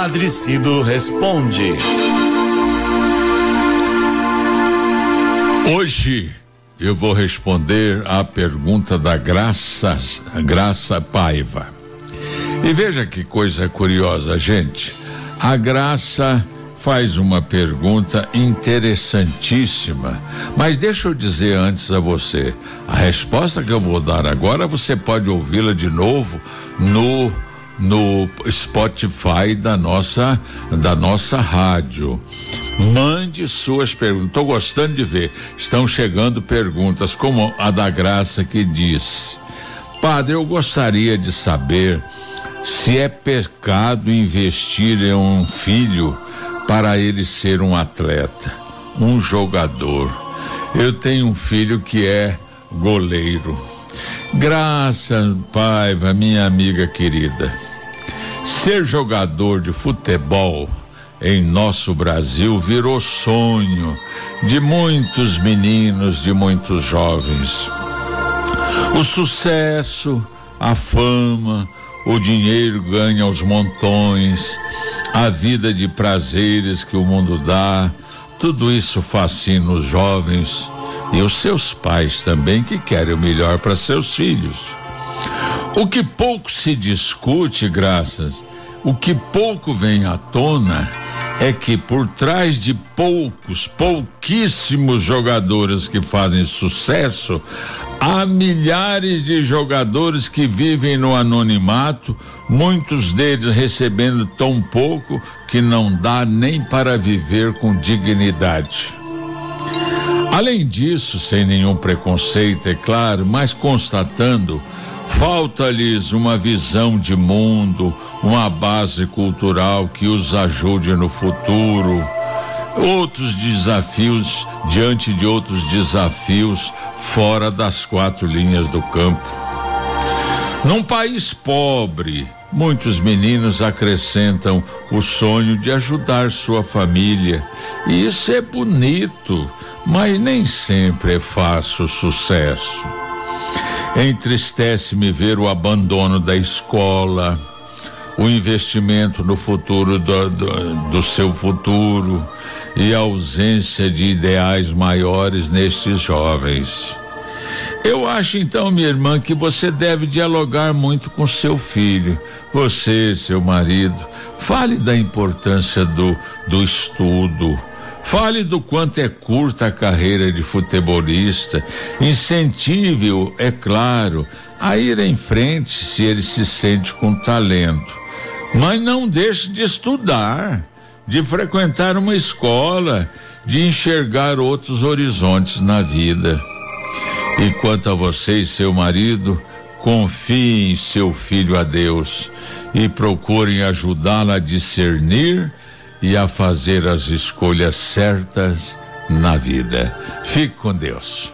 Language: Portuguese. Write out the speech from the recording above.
Padre Cido responde. Hoje eu vou responder à pergunta da Graça, Graça Paiva. E veja que coisa curiosa, gente. A Graça faz uma pergunta interessantíssima. Mas deixa eu dizer antes a você: a resposta que eu vou dar agora você pode ouvi-la de novo no no Spotify da nossa da nossa rádio. Mande suas perguntas. Estou gostando de ver. Estão chegando perguntas como a da Graça que diz: Padre, eu gostaria de saber se é pecado investir em um filho para ele ser um atleta, um jogador. Eu tenho um filho que é goleiro. Graças, Paiva, minha amiga querida. Ser jogador de futebol em nosso Brasil virou sonho de muitos meninos, de muitos jovens. O sucesso, a fama, o dinheiro ganha aos montões, a vida de prazeres que o mundo dá, tudo isso fascina os jovens e os seus pais também que querem o melhor para seus filhos. O que pouco se discute, graças, o que pouco vem à tona é que por trás de poucos, pouquíssimos jogadores que fazem sucesso, há milhares de jogadores que vivem no anonimato, muitos deles recebendo tão pouco que não dá nem para viver com dignidade. Além disso, sem nenhum preconceito, é claro, mas constatando, falta-lhes uma visão de mundo, uma base cultural que os ajude no futuro. Outros desafios diante de outros desafios fora das quatro linhas do campo. Num país pobre, muitos meninos acrescentam o sonho de ajudar sua família. E isso é bonito, mas nem sempre é fácil sucesso. Entristece-me ver o abandono da escola, o investimento no futuro do, do, do seu futuro e a ausência de ideais maiores nestes jovens. Eu acho então, minha irmã, que você deve dialogar muito com seu filho, você, seu marido. Fale da importância do, do estudo. Fale do quanto é curta a carreira de futebolista. Incentive-o, é claro, a ir em frente se ele se sente com talento. Mas não deixe de estudar, de frequentar uma escola, de enxergar outros horizontes na vida. E quanto a você e seu marido, confiem seu filho a Deus e procurem ajudá-lo a discernir e a fazer as escolhas certas na vida. Fique com Deus.